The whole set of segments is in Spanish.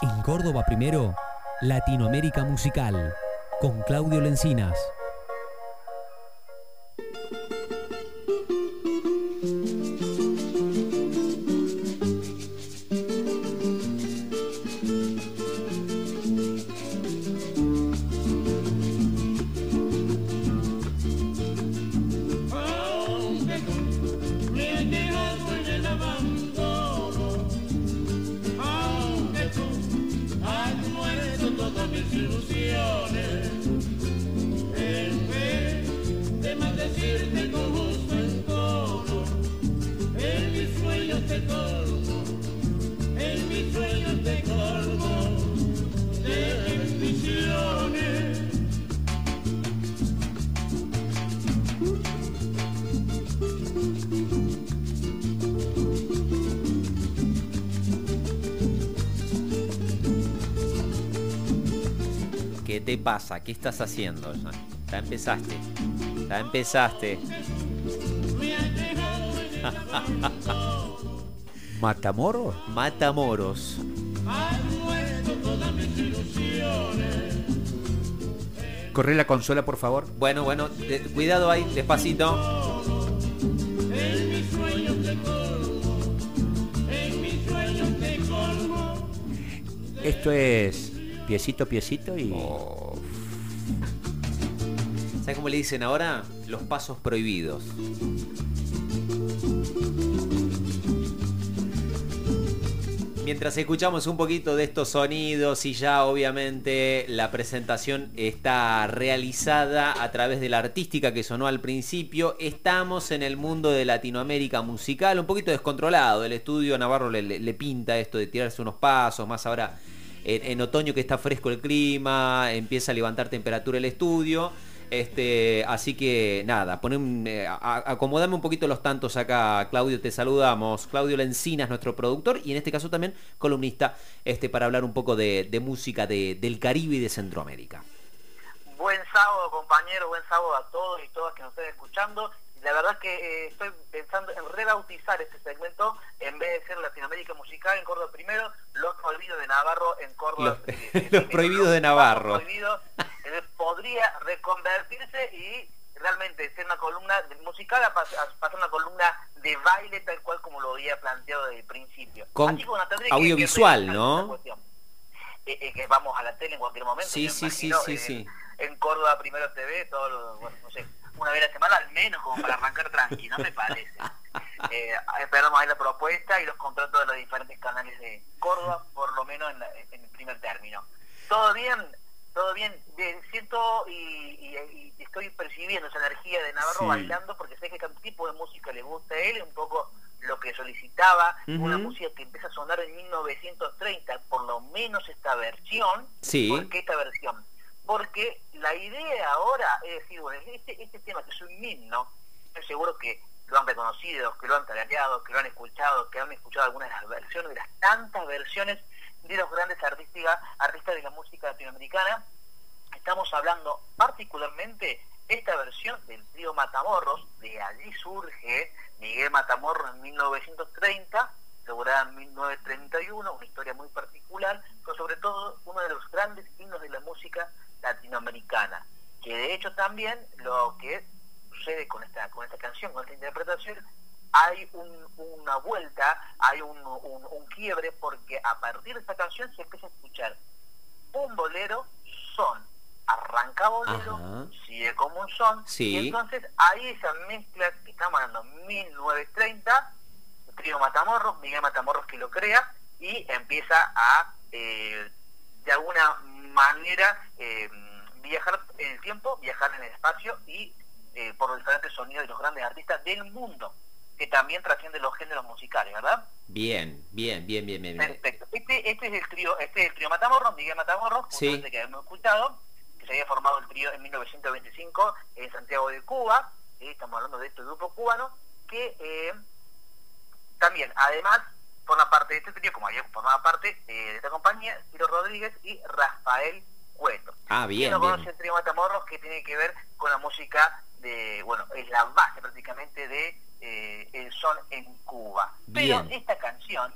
En Córdoba primero, Latinoamérica Musical, con Claudio Lencinas. ¿Qué te pasa? ¿Qué estás haciendo? Ya, empezaste. Ya empezaste. ¿Matamoros? Matamoros. Corre la consola, por favor. Bueno, bueno, cuidado ahí, despacito. Esto es piecito, piecito y... ¿Sabes cómo le dicen ahora? Los pasos prohibidos. Mientras escuchamos un poquito de estos sonidos y ya obviamente la presentación está realizada a través de la artística que sonó al principio, estamos en el mundo de Latinoamérica musical, un poquito descontrolado. El estudio Navarro le, pinta esto de tirarse unos pasos, más ahora en, otoño que está fresco el clima, empieza a levantar temperatura el estudio. Este, así que nada, ponen, eh, acomodame un poquito los tantos acá, Claudio, te saludamos. Claudio Lencinas, nuestro productor, y en este caso también columnista, este, para hablar un poco de, música del Caribe y de Centroamérica. Buen sábado, compañero, buen sábado a todos y todas que nos estén escuchando la verdad es que eh, estoy pensando en rebautizar este segmento en vez de ser Latinoamérica Musical en Córdoba primero, Los Prohibidos de Navarro en Córdoba. Los, Prohibidos de Navarro. podría reconvertirse y realmente ser una columna musical a, pasar una columna de baile tal cual como lo había planteado desde el principio. Con audiovisual, ¿no? Eh, eh, que vamos a la tele en cualquier momento. Sí, sí, sí, sí, sí. En Córdoba Primero TV, todo lo, bueno, no sé, una vez a la semana al menos como para arrancar tranqui, no me parece. Eh, esperamos ahí la propuesta y los contratos de los diferentes canales de Córdoba, por lo menos en, el primer término. Todo bien, todo bien, siento y, estoy percibiendo esa energía de Navarro bailando porque sé que este tipo de música le gusta a él, un poco lo que solicitaba, una música que empieza a sonar en 1930, por lo menos esta versión, sí. ¿por qué esta versión? Porque la idea ahora es decir, bueno, este, este tema que es un himno, estoy seguro que lo han reconocido, que lo han tarareado, que lo han escuchado, que han escuchado algunas de las versiones, de las tantas versiones de los grandes artistas, artistas de la música latinoamericana. Estamos hablando particularmente esta versión del trío Matamorros, de allí surge Miguel Matamorro en 1930, lograda en 1931, una historia muy particular, pero sobre todo uno de los grandes himnos de la música latinoamericana, que de hecho también lo que sucede con esta, con esta canción, con esta interpretación, hay una vuelta, hay un, quiebre, porque a partir de esta canción se empieza a escuchar un bolero, son, arranca bolero, sigue como un son, y entonces ahí esa mezcla que estamos hablando 1930, el trío Matamorros, Miguel Matamorros que lo crea, y empieza a, eh, de alguna manera eh, viajar en el tiempo, viajar en el espacio y eh, por los diferentes sonidos de los grandes artistas del mundo, que también trasciende los géneros musicales, ¿verdad? Bien, bien, bien, bien, bien. Perfecto. Este, este, es el trío, este es el trío Matamorro, Miguel Matamorro, sí. que hemos escuchado, que se había formado el trío en 1925 en Santiago de Cuba, estamos hablando de este grupo cubano, que eh, también, además, forma parte de este trío, como había formado parte eh, de esta compañía, Ciro Rodríguez y Rafael Cueto. Ah, bien. no conoce el trío Matamorros que tiene que ver con la música de, bueno, es la base prácticamente de eh, el son en Cuba. Pero esta canción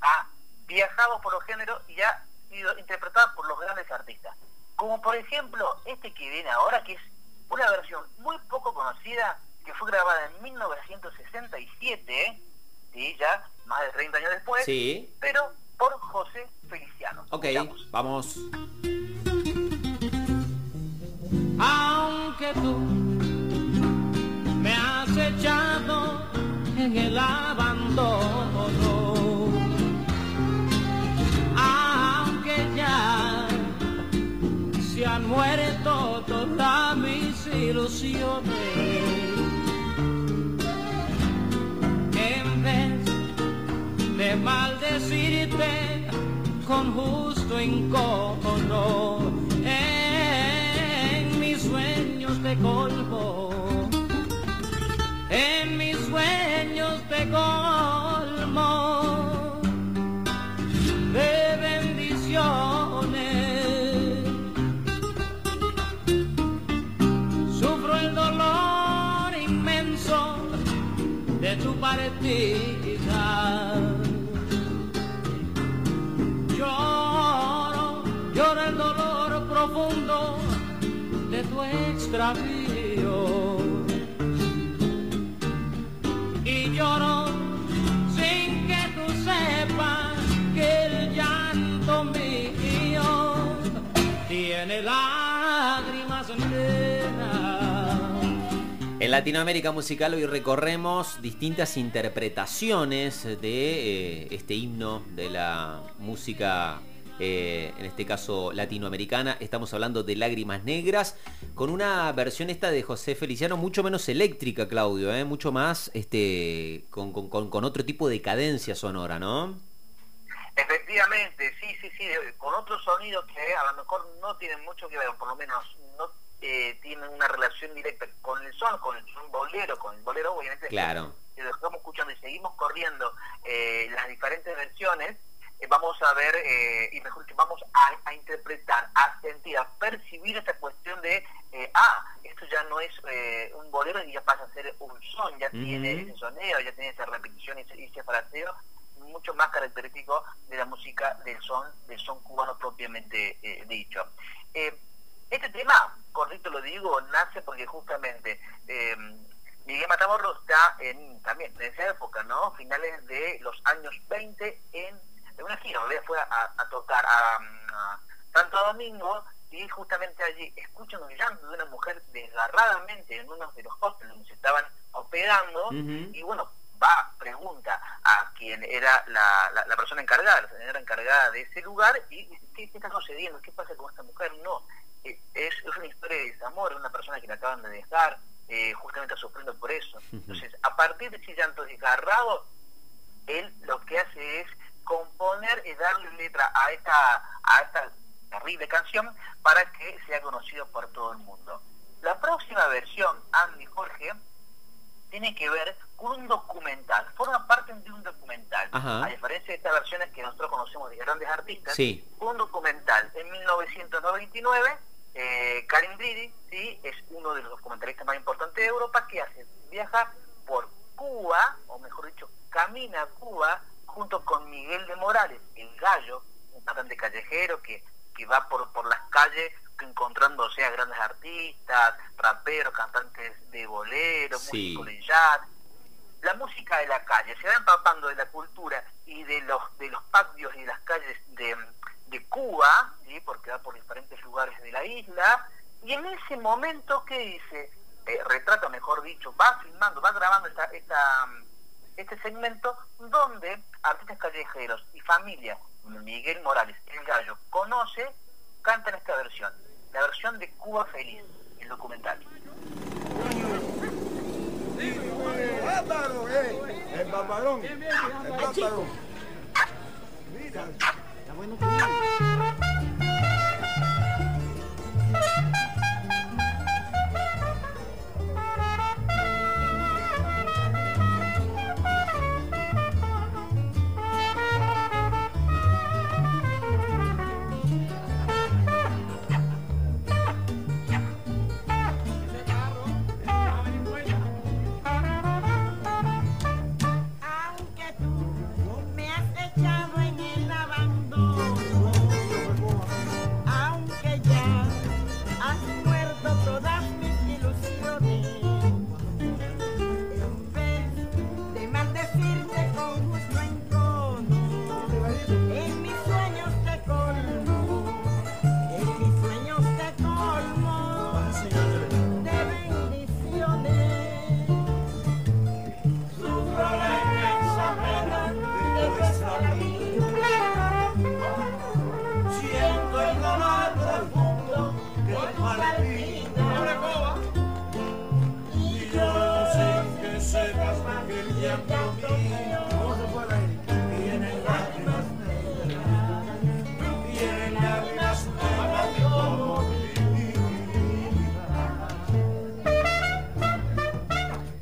ha viajado por los géneros y ha sido interpretadas por los grandes artistas. Como por ejemplo este que viene ahora, que es una versión muy poco conocida, que fue grabada en 1967, ¿sí? ya más de 30 años después, Sí. pero por José Feliciano. Ok, Escuchamos. vamos. aunque tú me has echado en el abandono, aunque ya se han muerto todas mis ilusiones, maldecirte con justo encono. En mis sueños te colmo tu extravío. Y lloro sin que tú sepas que el llanto mío tiene lágrimas negras. En Latinoamérica Musical hoy recorremos distintas interpretaciones de eh, este himno de la música, eh, en este caso latinoamericana. Estamos hablando de Lágrimas Negras, con una versión esta de José Feliciano mucho menos eléctrica, Claudio, eh, mucho más este, con, con- con- otro tipo de cadencia sonora, ¿no? Efectivamente, sí, sí, sí, eh, con otros sonidos que a lo mejor no tienen mucho que ver, por lo menos no eh, tienen una relación directa con el son, con el son bolero, con el bolero obviamente Claro. si lo estamos escuchando y seguimos corriendo eh, las diferentes versiones, vamos a ver, eh, y mejor que vamos a, a interpretar, a sentir, a percibir esta cuestión de, eh, ah, esto ya no es eh, un bolero y ya pasa a ser un son, ya tiene ese soneo, ya tiene esa repetición y ese, ese fraseo mucho más característico de la música del son, del son cubano propiamente eh, dicho. Eh, este tema, correcto lo digo, nace porque justamente eh, Miguel Matamoros está en, también en esa época, ¿no? Finales de los años 20 en, en una gira, en realidad fue a, a tocar a, a Santo Domingo y justamente allí escuchan un llanto de una mujer desgarradamente en uno de los hostels donde se estaban hospedando y bueno, va, pregunta a quien era la, la- la persona encargada, la señora encargada de ese lugar y dice, ¿qué, qué está sucediendo? ¿Qué pasa con esta mujer? No, eh, es, es una historia de desamor, es una persona que la acaban de dejar, eh, justamente sufriendo por eso. Entonces, a partir de ese llanto desgarrado, él lo que hace es componer y darle letra a esta, a esta terrible canción para que sea conocido por todo el mundo. La próxima versión, Andy Jorge, tiene que ver con un documental, forma parte de un documental. Ajá. A diferencia de estas versiones que nosotros conocemos de grandes artistas, Sí. un documental en 1999, eh, Karim Brady, ¿sí? es uno de los documentalistas más importantes de Europa, que hace, viaja por Cuba, o mejor dicho, camina a Cuba, junto con Miguel de Morales, el gallo, un cantante callejero que, que va por, por las calles encontrándose a grandes artistas, raperos, cantantes de bolero, Sí. músicos de jazz, la música de la calle, se va empapando de la cultura y de los de los patios y las calles de, de Cuba, ¿sí? porque va por diferentes lugares de la isla, y en ese momento, ¿qué dice? Eh, retrata, mejor dicho, va filmando, va grabando esta, esta, este segmento donde artistas callejeros y familia, Miguel Morales, el gallo, conoce, cantan esta versión, la versión de Cuba Feliz, el documental. El barbarón. El barbarón. Mira.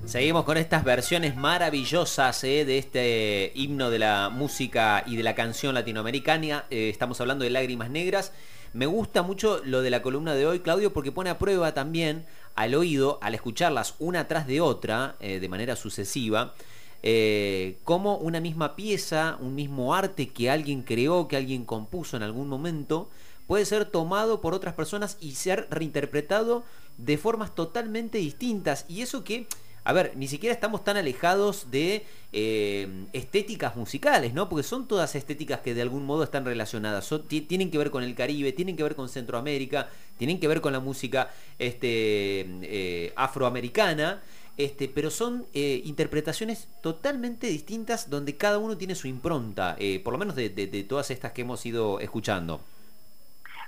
Seguimos con estas versiones maravillosas eh, de este himno de la música y de la canción latinoamericana. Eh, estamos hablando de Lágrimas Negras. Me gusta mucho lo de la columna de hoy, Claudio, porque pone a prueba también al oído, al escucharlas una tras de otra, eh, de manera sucesiva, como una misma pieza, un mismo arte que alguien creó, que alguien compuso en algún momento, puede ser tomado por otras personas y ser reinterpretado de formas totalmente distintas. Y eso que, a ver, ni siquiera estamos tan alejados de eh, estéticas musicales, ¿no? Porque son todas estéticas que de algún modo están relacionadas. Tienen que ver con el Caribe, tienen que ver con Centroamérica, tienen que ver con la música este, eh, afroamericana. Este, pero son eh, interpretaciones totalmente distintas donde cada uno tiene su impronta, eh, por lo menos de todas estas que hemos ido escuchando.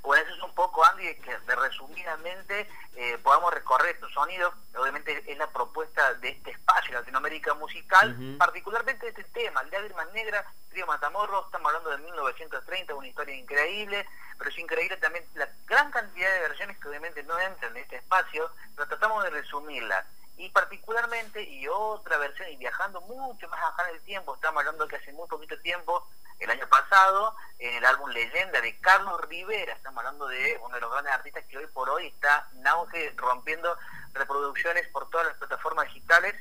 Bueno, eso es un poco, Andy, que de resumidamente eh, podamos recorrer estos sonidos. Obviamente es la propuesta de este espacio, Latinoamérica Musical, Ujú. particularmente este tema, Lágrimas Negras, Trío Matamoros, estamos hablando de 1930, una historia increíble, pero es increíble también la gran cantidad de versiones que obviamente no entran en este espacio, pero tratamos de resumirlas. Y particularmente, y otra versión, y viajando mucho más acá en el tiempo, estamos hablando que hace muy poquito tiempo, el año pasado, en el álbum Leyenda de Carlos Rivera, estamos hablando de uno de los grandes artistas que hoy por hoy está en auge, rompiendo reproducciones por todas las plataformas digitales,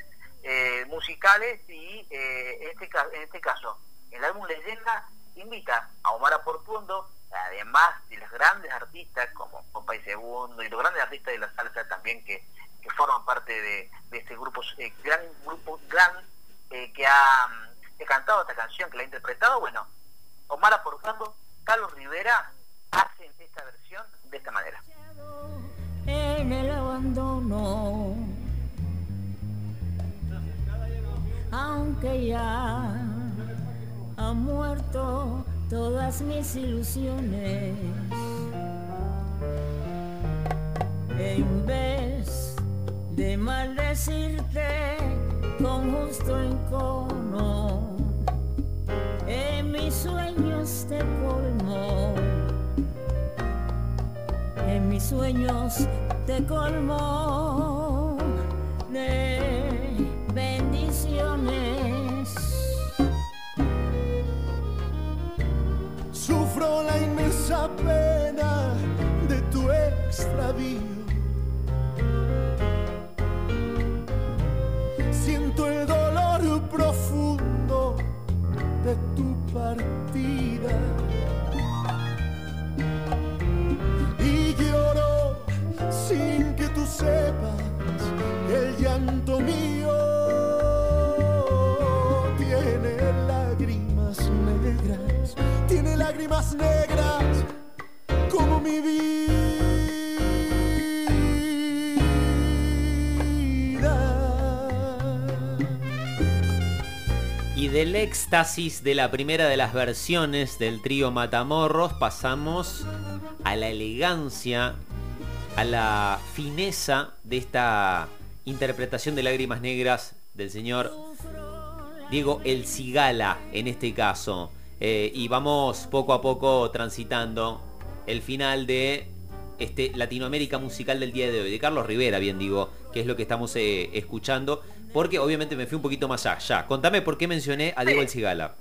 eh, musicales, y eh, en, este, en este caso, el álbum Leyenda invita a Omar Aportuondo, además de los grandes artistas como Popay Segundo y los grandes artistas de la salsa también que, que forman parte de, de este grupo, eh, gran grupo, gran, eh, que ha que ha cantado esta canción, que la ha interpretado, bueno, Omar Aportuondo, Carlos Rivera hacen esta versión de esta manera. en el abandono. Aunque ya han muerto todas mis ilusiones, en vez de maldecirte con justo encono, en mis sueños te colmo en mis sueños te colmo de bendiciones. Sufro la inmensa pena de tu extravío. Y del éxtasis de la primera de las versiones del trío Matamorros pasamos a la elegancia, a la fineza de esta interpretación de Lágrimas Negras del señor Diego El Cigala en este caso. Eh, y vamos poco a poco transitando el final de este Latinoamérica musical del día de hoy, de Carlos Rivera, bien digo, que es lo que estamos eh, escuchando, porque obviamente me fui un poquito más allá. Contame por qué mencioné a Diego El Cigala.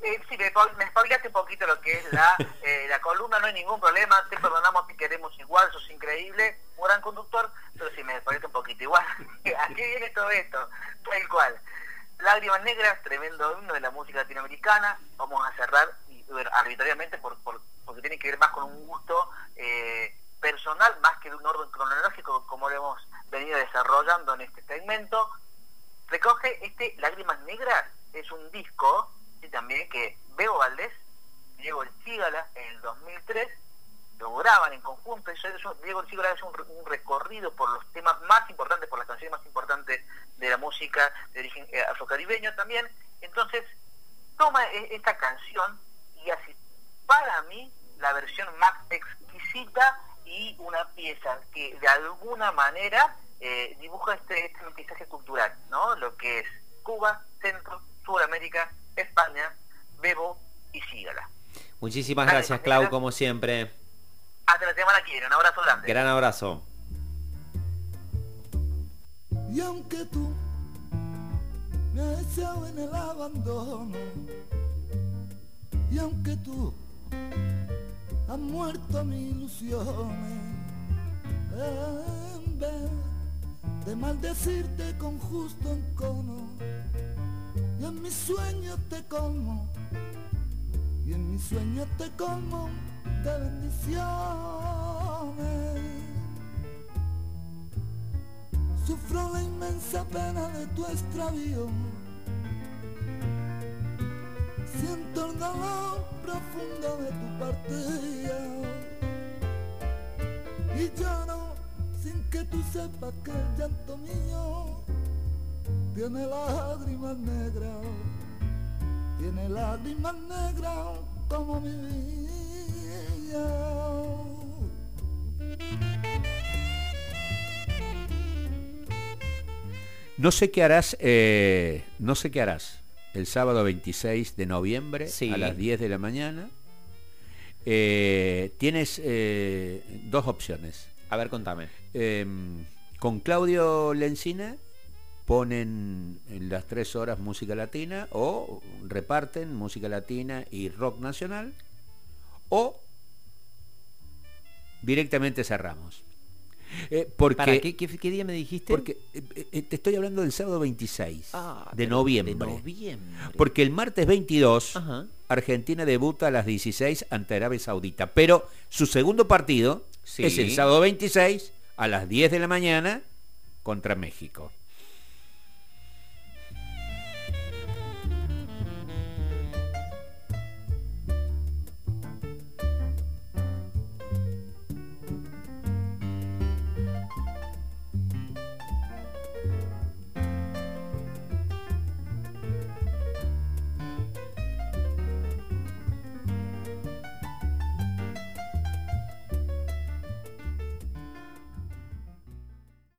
Sí, me, me spoileaste un poquito lo que es la, eh, la columna, no hay ningún problema, te perdonamos, te queremos igual, sos increíble, un gran conductor, pero sí me spoileaste un poquito igual. ¿A qué viene todo esto? Tal cual. Lágrimas Negras, tremendo himno de la música latinoamericana, vamos a cerrar y, bueno, arbitrariamente por, por- porque tiene que ver más con un gusto eh, personal, más que de un orden cronológico como lo hemos venido desarrollando en este segmento recoge este Lágrimas Negras, es un disco y también que Bebo Valdés, Diego El Cígala en el 2003 lo graban en conjunto, eso es un- Diego El Cígala es un, re- un recorrido por los temas más importantes, por las canciones más importantes de la música de origen eh, afrocaribeño también, entonces toma e- esta canción y hace para mí la versión más exquisita y una pieza que de alguna manera eh, dibuja este, este mestizaje cultural, ¿no? Lo que es Cuba, Centro, Sudamérica, España, Bebo y Sígala. Muchísimas Dale, gracias. Clau, como siempre. Hasta la semana que viene, un abrazo grande. Gran abrazo. Y aunque tú me ha echado en el abandono. Y aunque tú has muerto mis ilusiones, en vez de maldecirte con justo encono, y en mis sueños te como, y en mis sueños te como de bendiciones. Sufro la inmensa pena de tu extravío. Siento el dolor profundo de tu partida. Y lloro sin que tú sepas que el llanto mío tiene lágrimas negras. Tiene lágrimas negras como mi vida. No sé qué harás, eh, no sé qué harás el sábado 26 de noviembre Sí. a las 10 de la mañana. Eh, tienes eh, dos opciones. A ver, contame. Eh, con Claudio Lencina ponen en las tres horas música latina o reparten música latina y rock nacional o directamente cerramos. Eh, porque, ¿Para qué, qué, qué día me dijiste? porque eh, eh, te estoy hablando del sábado 26 Ah, de noviembre. De noviembre. Porque el martes 22 Ajá. Argentina debuta a las 16 ante Arabia Saudita, pero su segundo partido Sí. es el sábado 26 a las 10 de la mañana contra México.